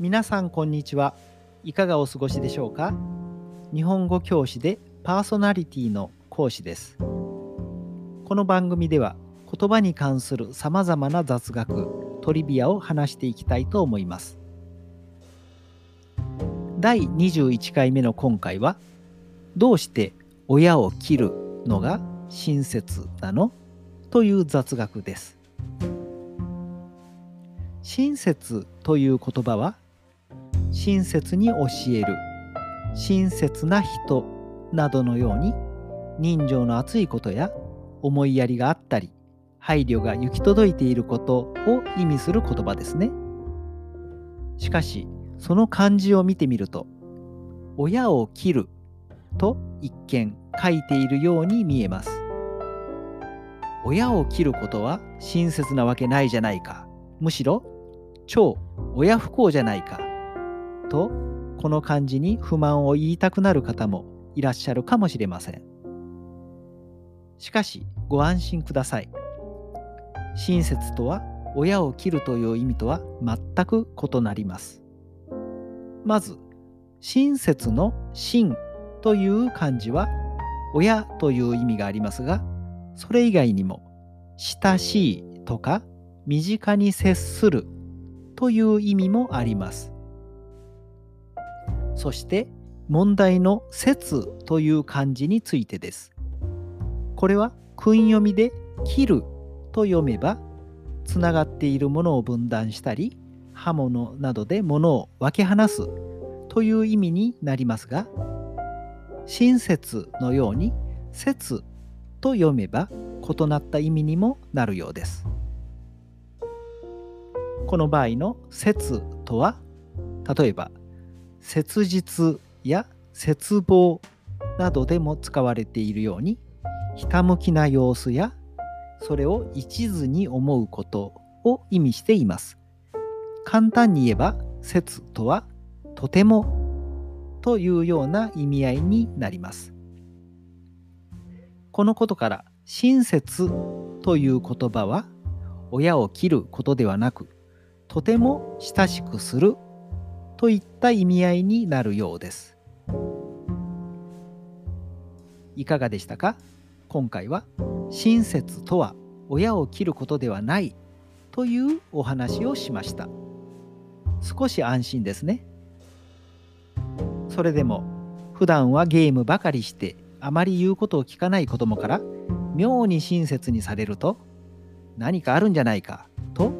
皆さんこんにちは。いかがお過ごしでしょうか？日本語教師でパーソナリティの講師です。この番組では言葉に関するさまざまな雑学トリビアを話していきたいと思います。第21回目の今回はどうして親を切るのが親切なの？という雑学です。親切という言葉は親切に教える。親切な人などのように人情の厚いことや思いやりがあったり配慮が行き届いていることを意味する言葉ですね。しかしその漢字を見てみると親を切ると一見書いているように見えます。親を切ることは親切なわけないじゃないか。むしろ超親不孝じゃないか。とこの漢字に不満を言いたくなる方もいらっしゃるかもしれません。しかしご安心ください。親切とは親を切るという意味とは全く異なります。まず親切の親という漢字は親という意味がありますがそれ以外にも親しいとか身近に接するという意味もあります。そして問題の「説」という漢字についてです。これは訓読みで「切る」と読めばつながっているものを分断したり刃物などで物を分け離すという意味になりますが親切のように「説」と読めば異なった意味にもなるようです。この場合の「説」とは例えば切実や切望などでも使われているようにひたむきな様子やそれを一途に思うことを意味しています。簡単に言えば説とはとてもというような意味合いになります。このことから親切という言葉は親を切ることではなくとても親しくするといった意味合いになるようです。いかがでしたか？今回は親切とは親を切ることではないというお話をしました。少し安心ですね。それでも普段はゲームばかりしてあまり言うことを聞かない子供から妙に親切にされると何かあるんじゃないかと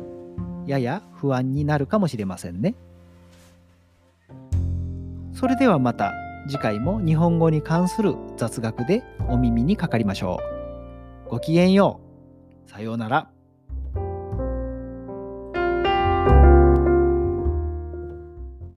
やや不安になるかもしれませんね。それではまた次回も日本語に関する雑学でお耳にかかりましょう。ごきげんよう。さようなら。